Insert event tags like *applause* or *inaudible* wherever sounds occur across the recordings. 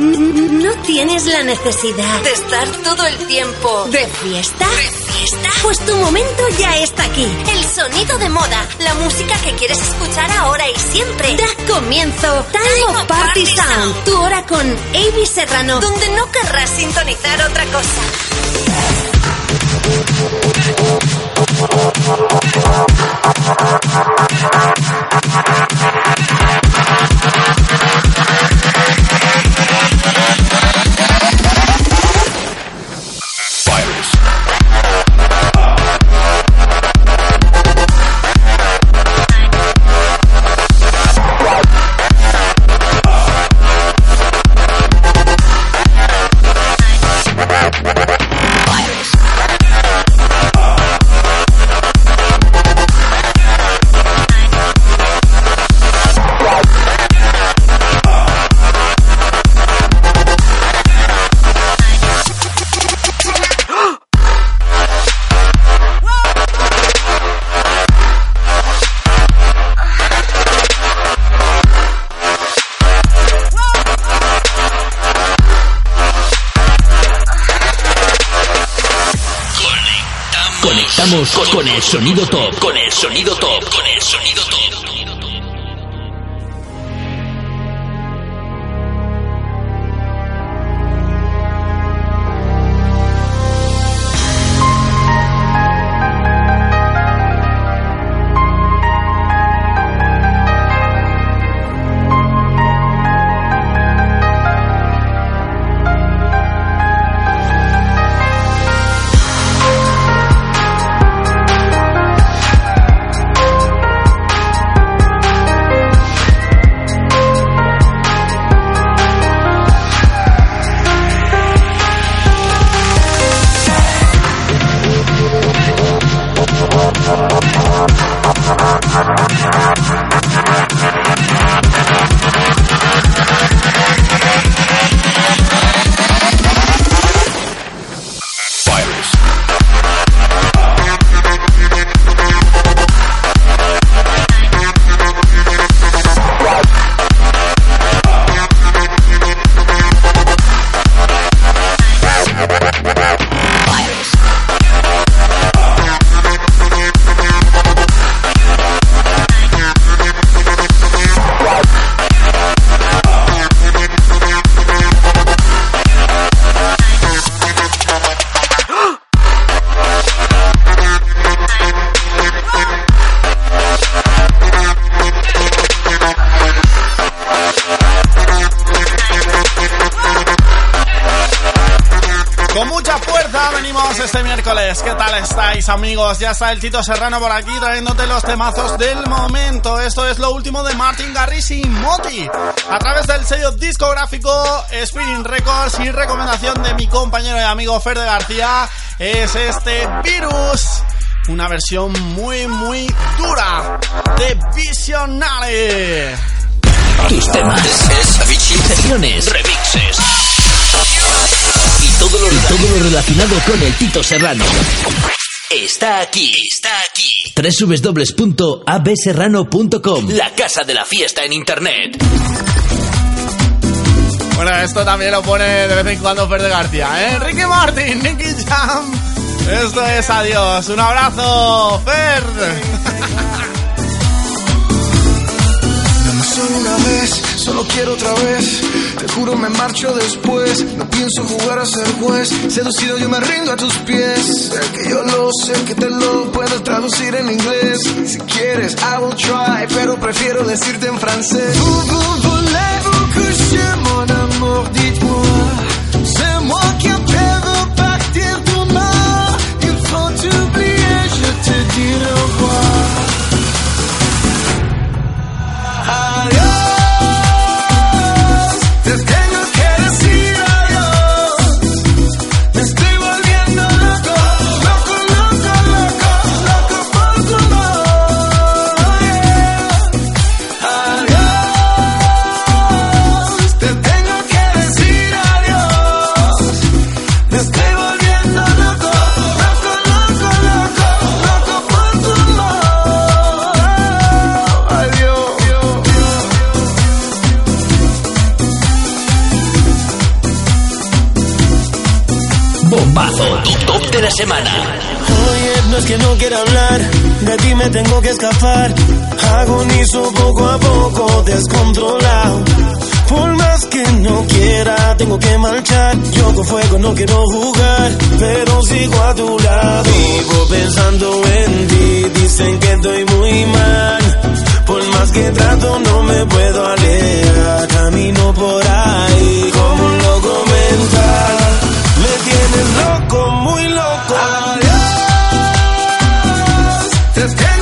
¿No tienes la necesidad de estar todo el tiempo de fiesta? ¿De fiesta? Pues tu momento ya está aquí. El sonido de moda, la música que quieres escuchar ahora y siempre. Da comienzo Time, of Party, Sound, tu hora con Avi Serrano, donde no querrás sintonizar otra cosa. Con el sonido top, con el sonido top, con el sonido top. amigos? Ya está el Tito Serrano por aquí trayéndote los temazos del momento. Esto es lo último de Martin Garrix y Moti. A través del sello discográfico Spinning Records y recomendación de mi compañero y amigo Fer de García es este Virus. Una versión muy, muy dura de Visionary. Tus temas, sesiones, remixes y todo lo, y todo lo relacionado con el Tito Serrano. Está aquí, está aquí. www.abserrano.com La casa de la fiesta en internet. Bueno, esto también lo pone de vez en cuando Fer de García, ¿eh? Ricky Martin, Nicky Jam. Esto es adiós. Un abrazo, Fer. *laughs* solo una vez, solo quiero otra vez. Te juro me marcho después. No pienso jugar a ser juez. Seducido yo me rindo a tus pies. Sé que yo lo sé, que te lo puedo traducir en inglés. Si quieres, I will try, pero prefiero decirte en francés. Vous, vous voulez-vous coucher, mon amour, dites-moi. C'est moi qui veux partir demain. Il faut oublier, je te dirai semana. Oye, no es que no quiera hablar, de ti me tengo que escapar. Agonizo poco a poco, descontrolado. Por más que no quiera, tengo que marchar. Yo con fuego no quiero jugar, pero sigo a tu lado. Vivo pensando en ti, dicen que estoy muy mal. Por más que trato, no me puedo alejar. Camino por ahí como un loco mental. Me tienes loco, muy Adiós. Te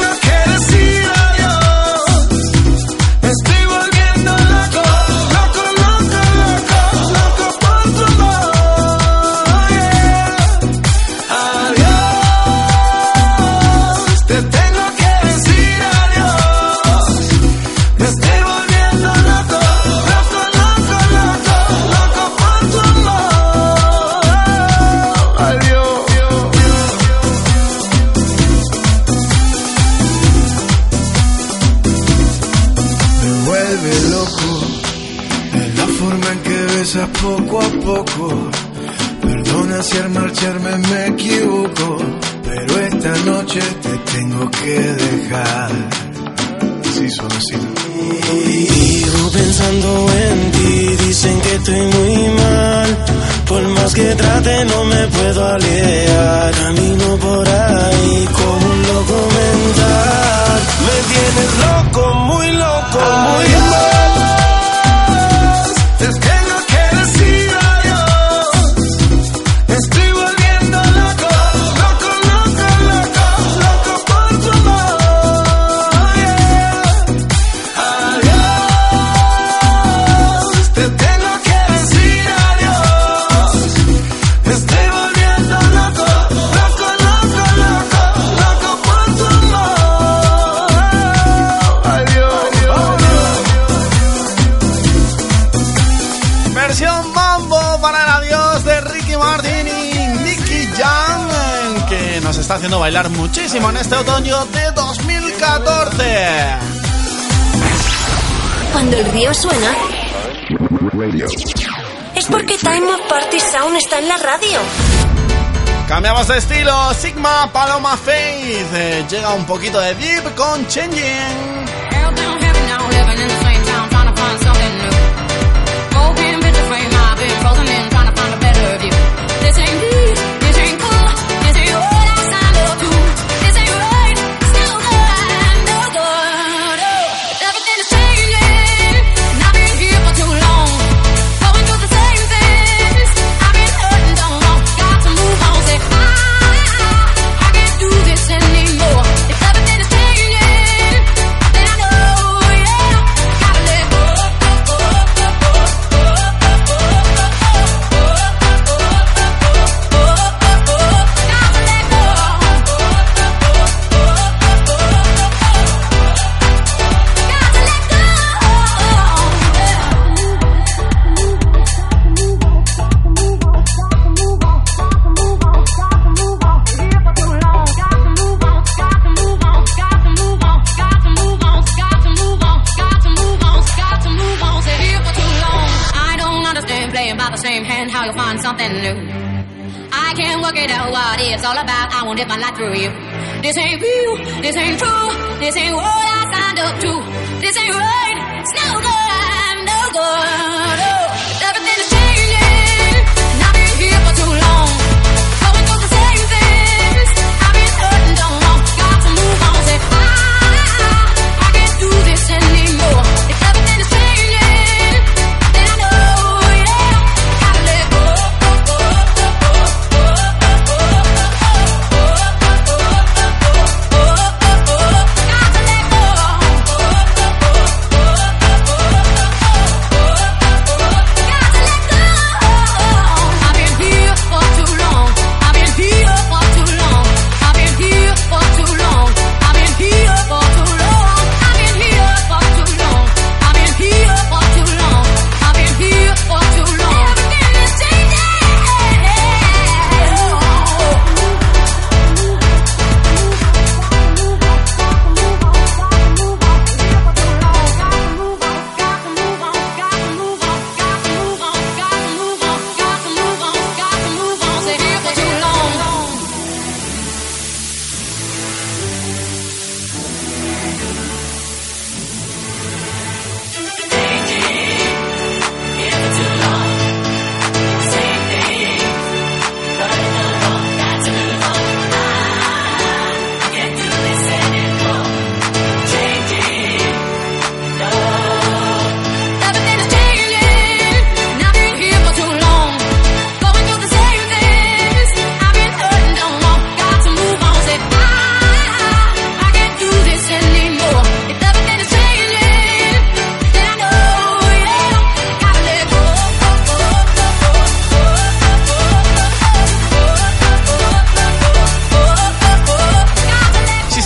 loco. poco a poco. Perdona si al marcharme me equivoco, pero esta noche te tengo que dejar. Así. Sigo pensando en ti, dicen que estoy muy mal. Por más que trate no me puedo alejar. Camino por ahí como un loco mental. Me tienes loco, muy loco, muy mal. está haciendo bailar muchísimo en este otoño de 2014. Cuando el río suena, es porque Time of Party Sound está en la radio. Cambiamos de estilo, Sigma Paloma Faith. Eh, llega un poquito de deep con Changing.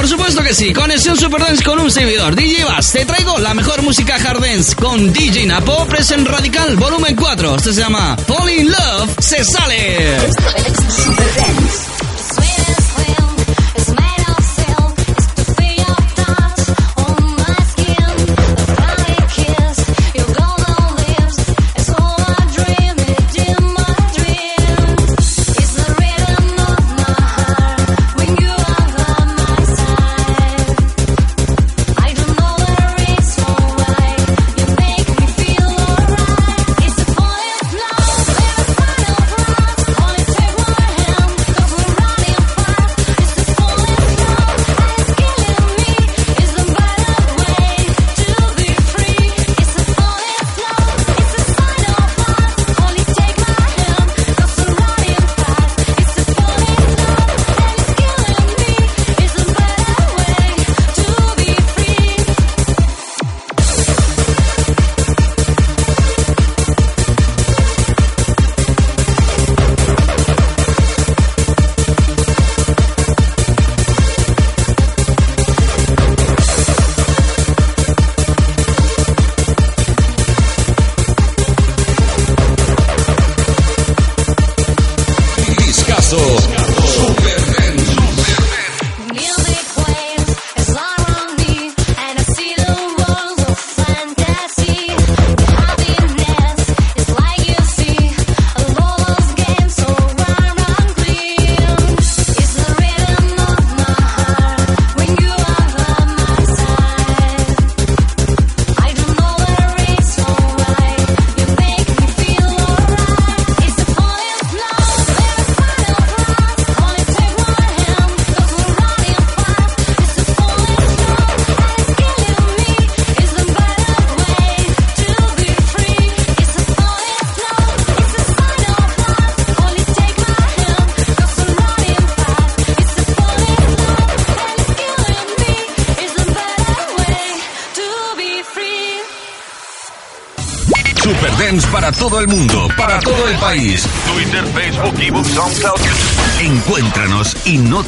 Por supuesto que sí, conexión Superdance con un servidor. DJ Bass, te traigo la mejor música Hardens con DJ Napo Present Radical Volumen 4. Esto se llama Fall in Love, se sale.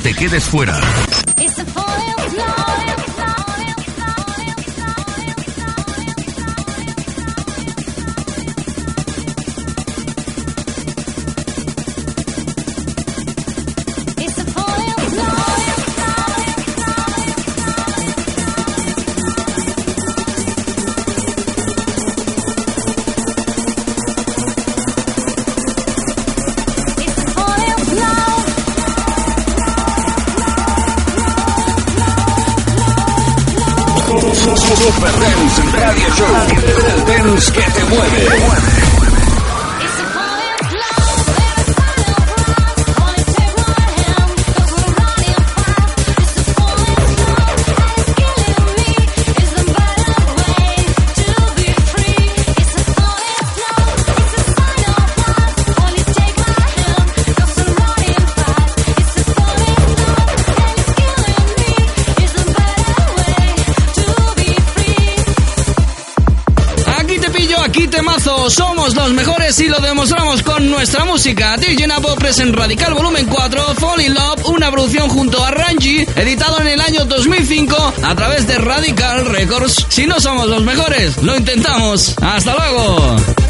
Te quedes fuera. Super Dance Radio Show. El dance que te mueve. que sí lo demostramos con nuestra música. DJ Napo present Radical Volumen 4, Fall in Love, una producción junto a Ranji, editado en el año 2005 a través de Radical Records. Si no somos los mejores, lo intentamos. ¡Hasta luego!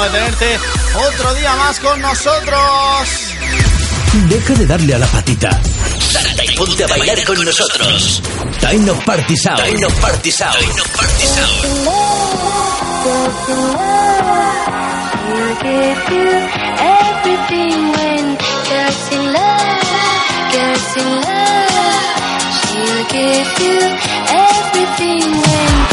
De tenerte otro día más con nosotros. Deja de darle a la patita. Salta y ponte a bailar con nosotros. Time of Party Sound. Time of Party Sound. Time of Party Sound. everything when gets in love, gets in love. Give you everything when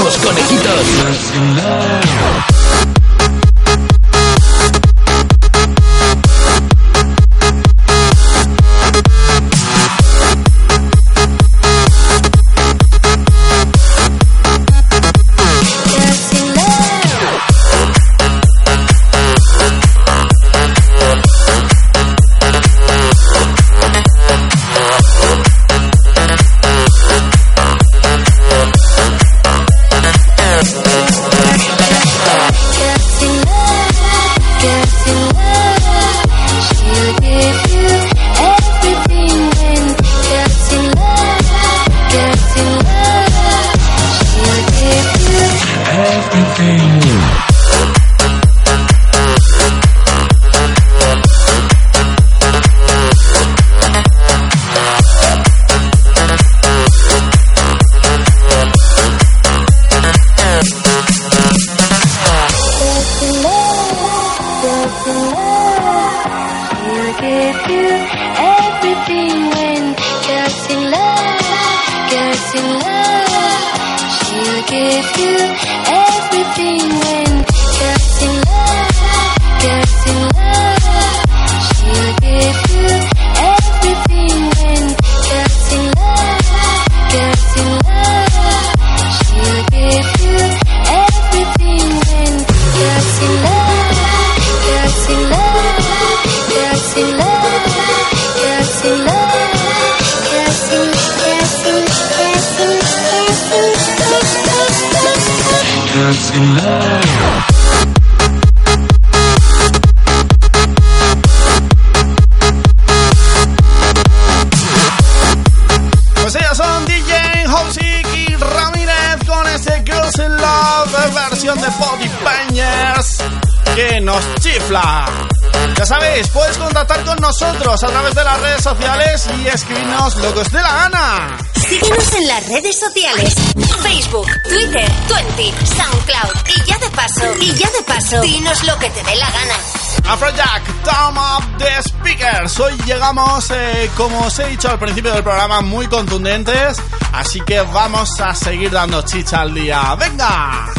Vamos, conejitos. Contactar con nosotros a través de las redes sociales y escribirnos lo que os dé la gana. Síguenos en las redes sociales: Facebook, Twitter, Twenty, SoundCloud. Y ya de paso, y ya de paso, dinos lo que te dé la gana. Afrojack, turn up the speakers. Hoy llegamos, eh, como os he dicho al principio del programa, muy contundentes. Así que vamos a seguir dando chicha al día. ¡Venga!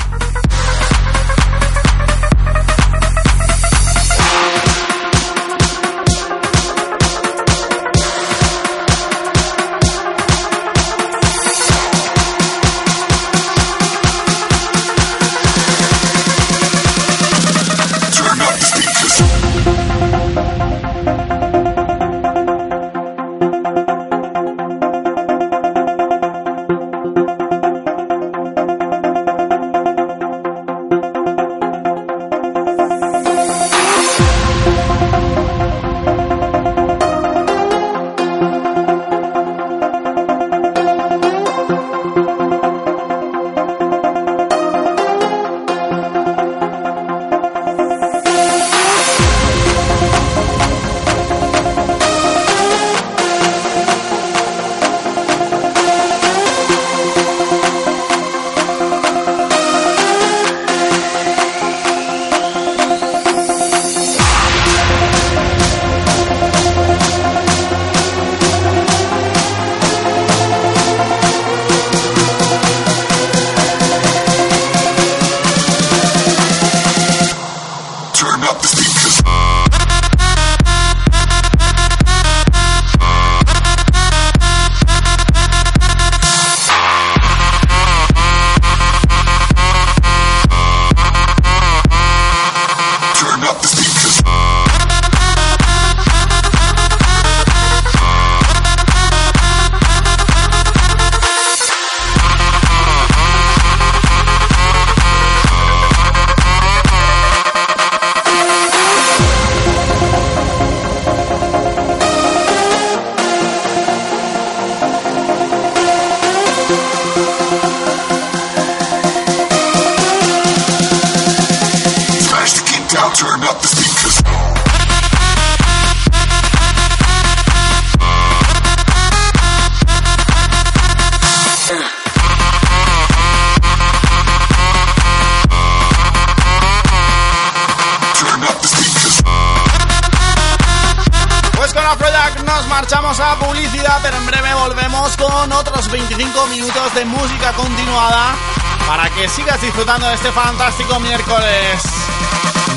Disfrutando de este fantástico miércoles.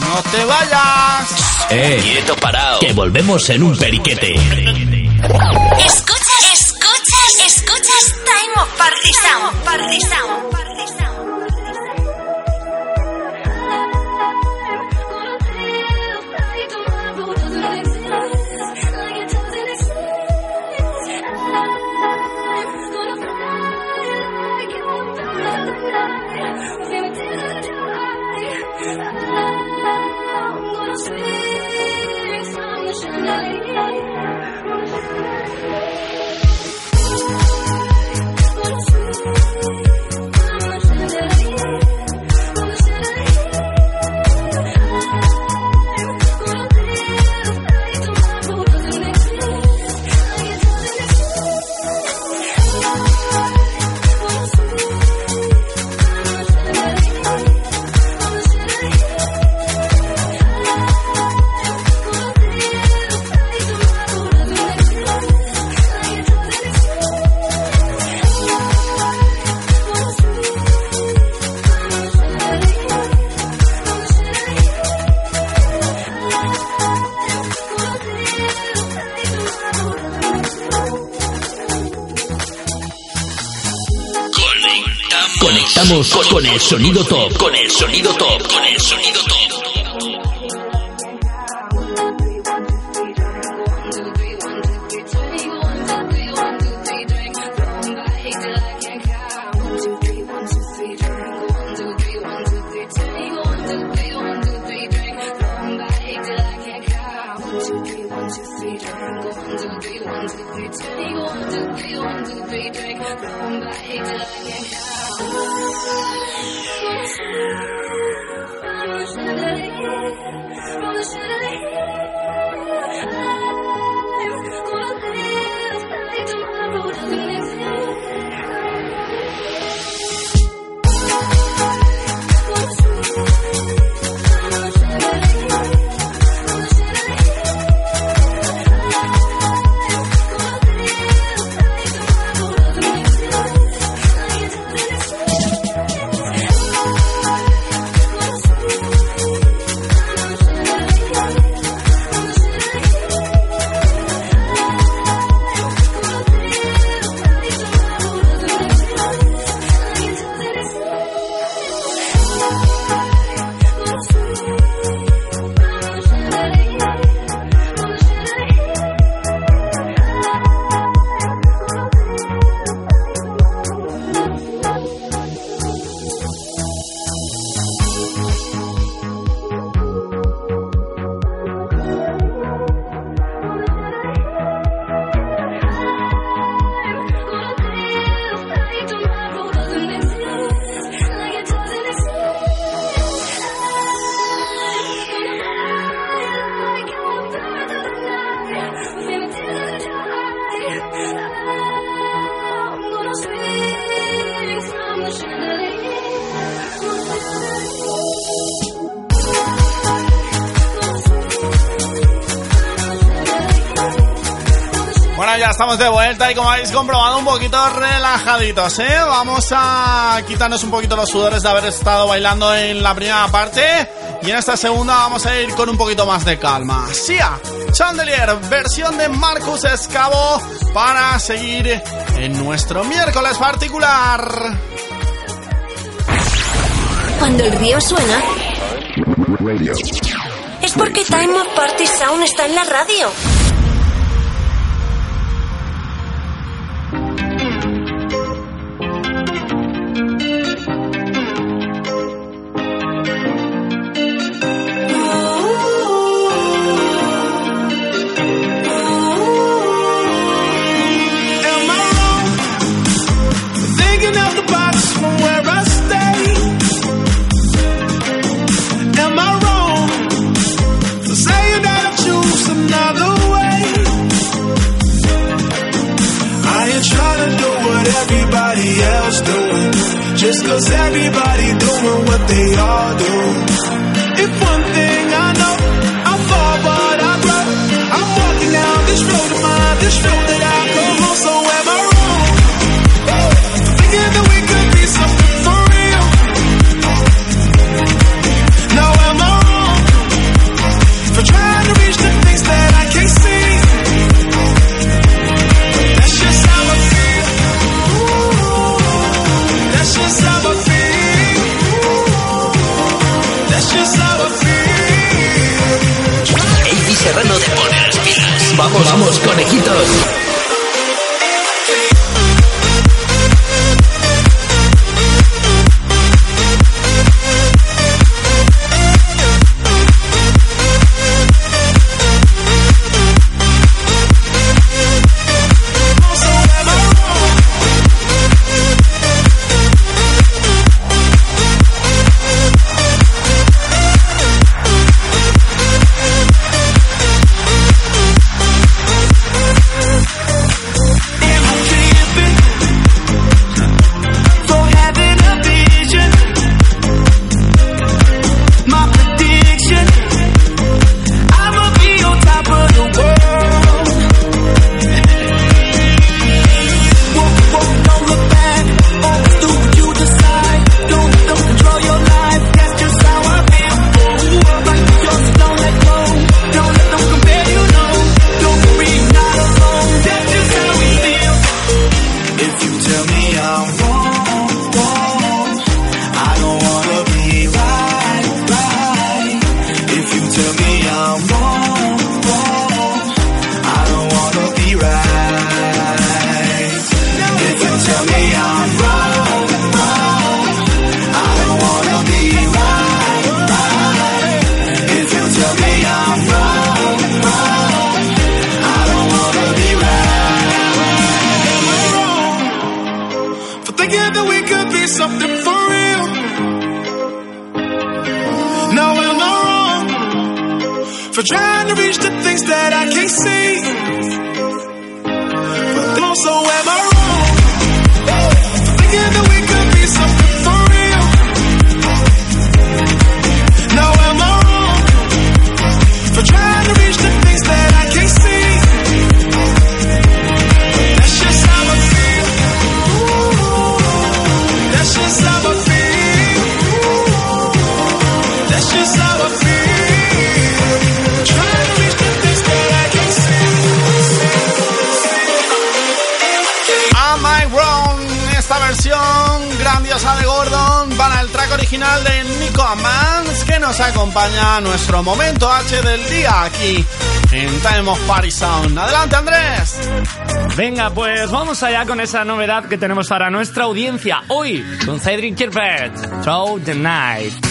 ¡No te vayas! ¡Eh! Quieto parado. Que volvemos en un periquete. Sonido top. Con el sonido go one, two, three, one, two, three, tell me one, two, three, one, two, three, back, going back till I can't count. From the chandelier, from the chandelier, I'm gonna live, stay tomorrow, doesn't it? Estamos de vuelta y como habéis comprobado un poquito relajaditos, ¿eh? Vamos a quitarnos un poquito los sudores de haber estado bailando en la primera parte y en esta segunda vamos a ir con un poquito más de calma. Sia, Chandelier, versión de Marcus Escavo para seguir en nuestro miércoles particular. Cuando el río suena, es porque Time of Party Sound está en la radio. Just cause everybody doing what they all do. If one thing I know, I fall, but I grow. I'm walking down this road of mine, this road that Venga, pues vamos allá con esa novedad que tenemos para nuestra audiencia hoy con Cedric Kirpert, Throw the Night.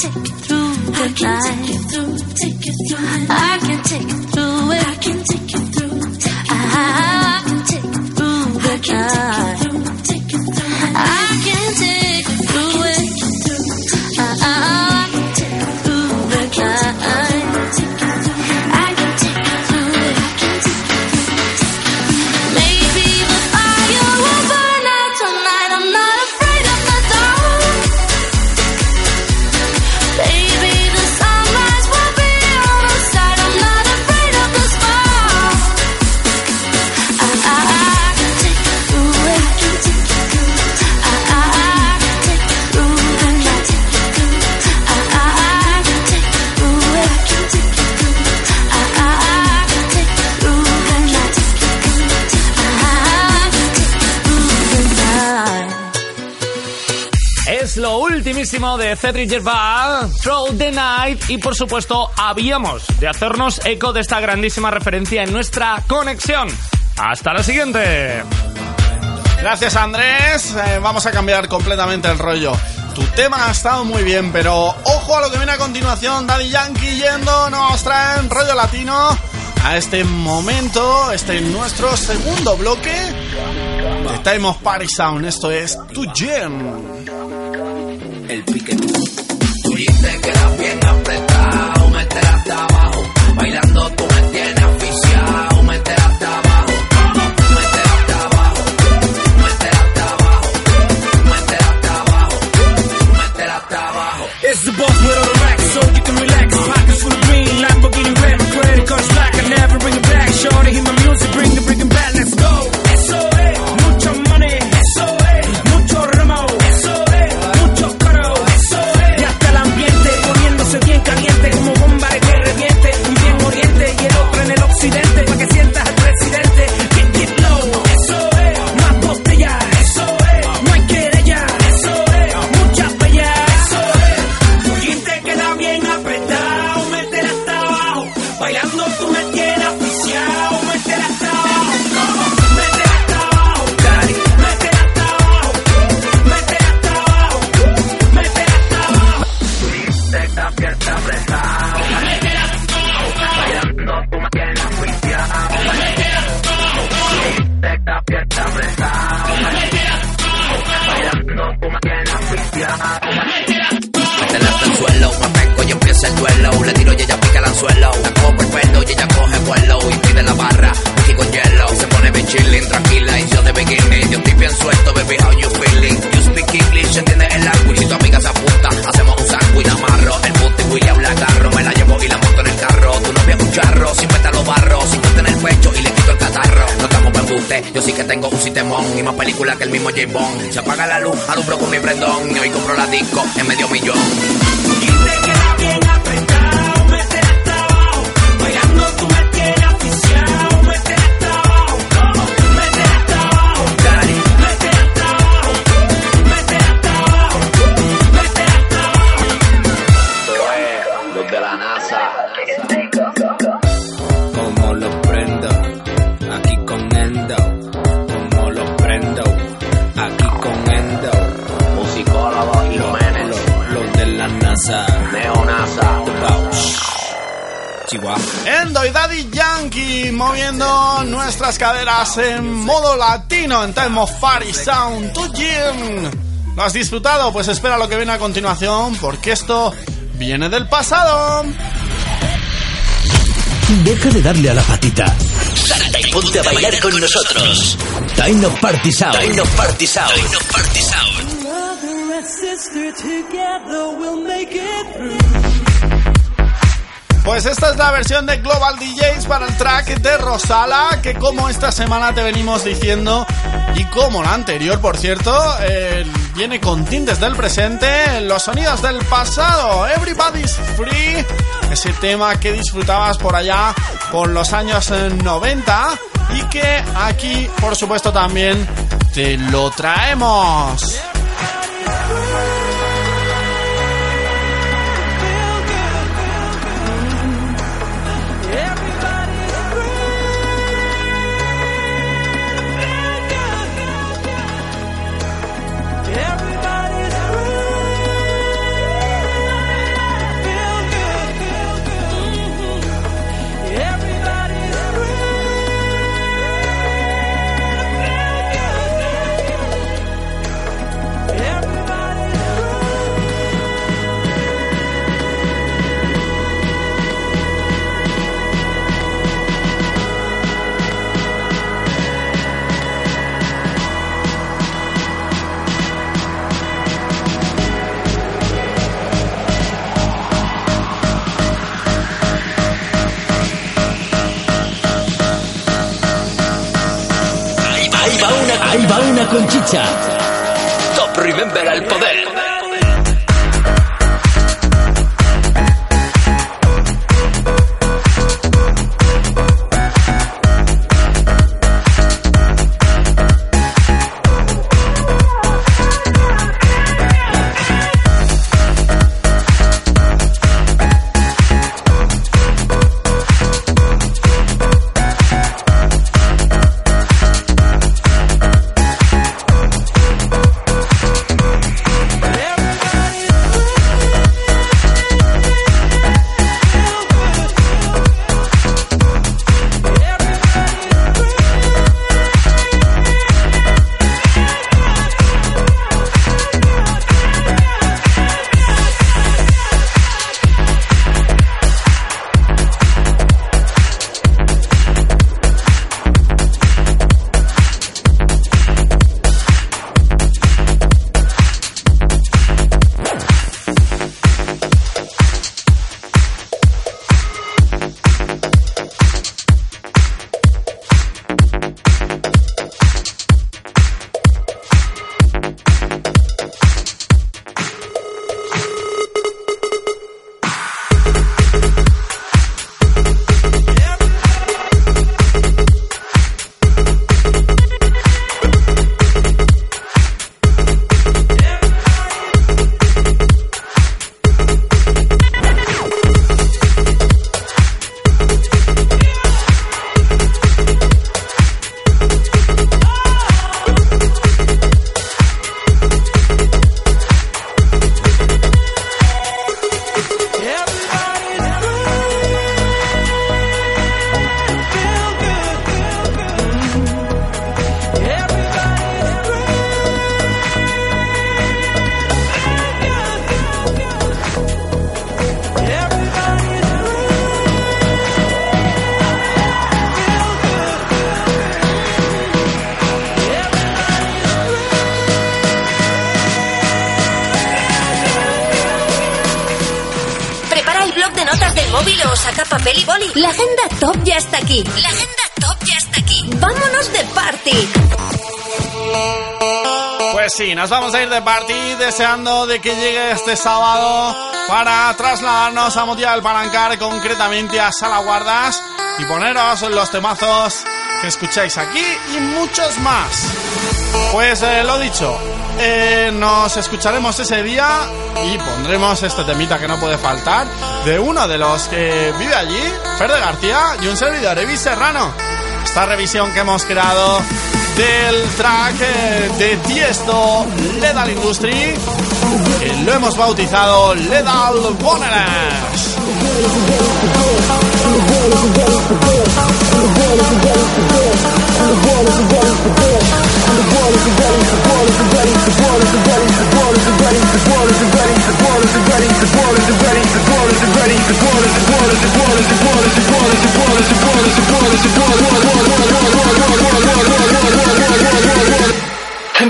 take you through the night. I can take you through, take you through. I can take de Cedric Gervais, Throw the Night y por supuesto habíamos de hacernos eco de esta grandísima referencia en nuestra conexión. Hasta la siguiente. Gracias Andrés, eh, vamos a cambiar completamente el rollo. Tu tema ha estado muy bien, pero ojo a lo que viene a continuación. Daddy Yankee yendo, nos traen rollo latino a este momento, este es nuestro segundo bloque de Time of Party Sound. Esto es Tu Gem el pique. Tú dijiste que eras bien apretado, meter hasta abajo. Bailando tú me tienes asfixiado, meter hasta Se apaga la luz, alumbro con mi prendón. Y hoy compro la disco en medio millón. Caderas en modo latino en Time of Party Sound to Jim. ¿Lo has disfrutado? Pues espera lo que viene a continuación porque esto viene del pasado. Deja de darle a la patita. Salta y ponte a bailar con nosotros. Time of Party Sound. Time of Party Sound. Time of Party Sound. Mother and sister together will make it through. Pues esta es la versión de Global DJs para el track de Rosala, que como esta semana te venimos diciendo, y como la anterior, por cierto, eh, viene con tintes del presente, los sonidos del pasado, Everybody's Free, ese tema que disfrutabas por allá por los años eh, 90 y que aquí, por supuesto, también te lo traemos. Conchicha. Top Remember al poder. La agenda top ya está aquí. Vámonos de party. Pues sí, nos vamos a ir de party deseando de que llegue este sábado para trasladarnos a Motia del Palancar, concretamente a Sala Guardas y poneros los temazos que escucháis aquí y muchos más. Pues eh, lo dicho, eh, nos escucharemos ese día y pondremos este temita que no puede faltar de uno de los que vive allí, Fer de García y un servidor, Evis Serrano. Esta revisión que hemos creado del track de Tiesto Ledal Industry, que lo hemos bautizado Ledal Boners.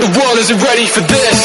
the world is ready for this.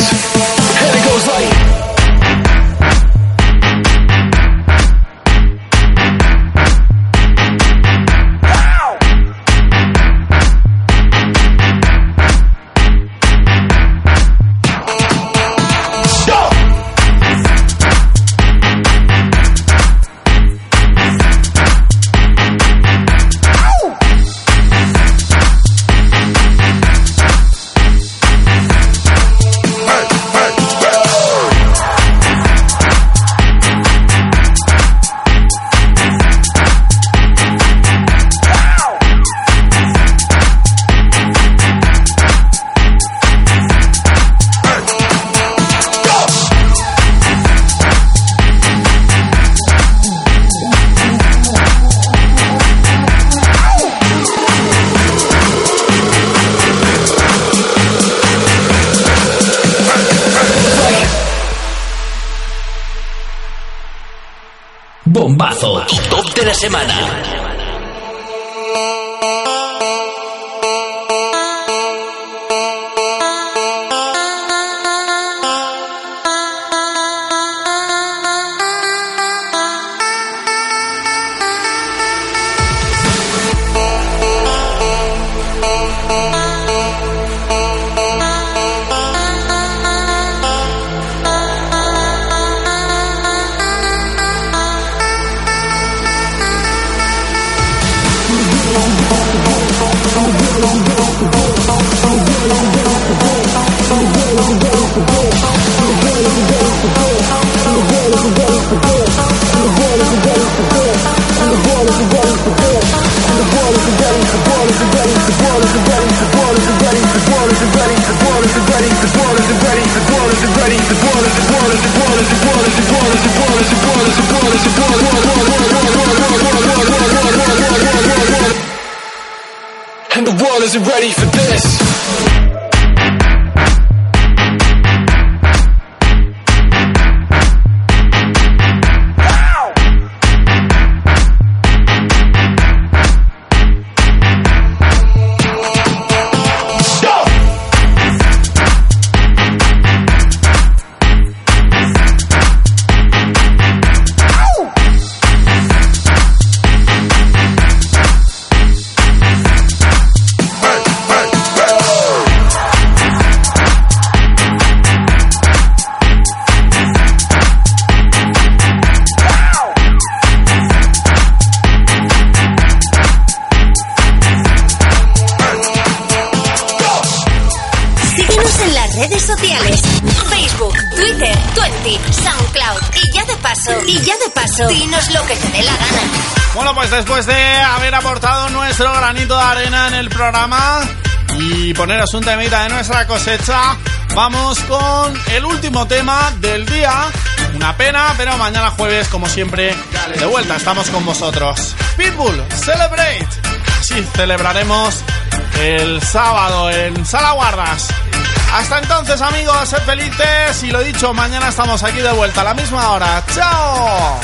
Facebook, Twitter, Twenty, SoundCloud. Y ya de paso, y ya de paso, dinos lo que te dé la gana. Bueno, pues después de haber aportado nuestro granito de arena en el programa y poneros un temita de nuestra cosecha, vamos con el último tema del día. Una pena, pero mañana jueves, como siempre, de vuelta estamos con vosotros. Pitbull, Celebrate. Así celebraremos el sábado en Sala Guardas. Hasta entonces, amigos, sed felices y lo dicho, mañana estamos aquí de vuelta a la misma hora. ¡Chao!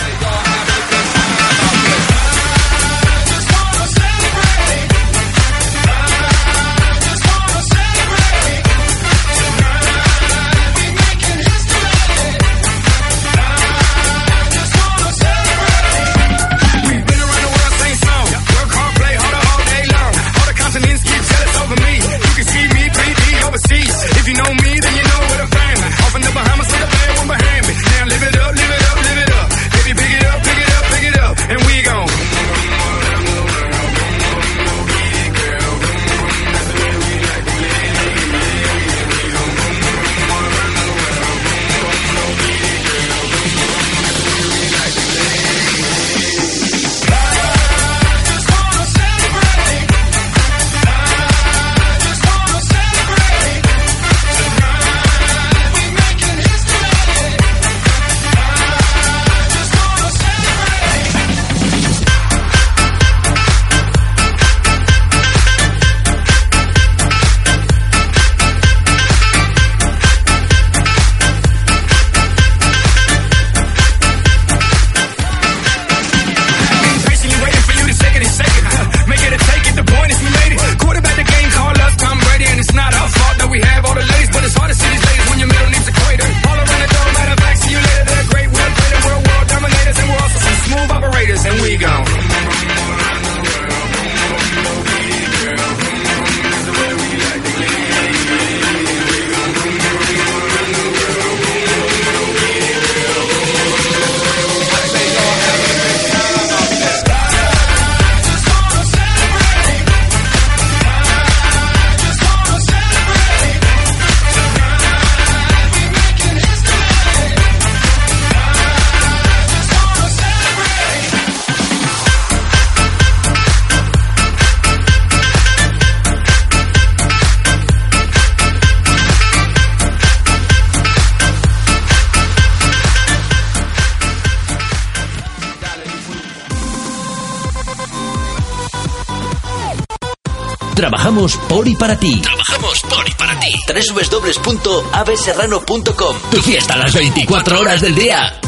Por y para ti. Trabajamos por y para ti. www.aveserrano.com Tu fiesta a las 24 horas del día.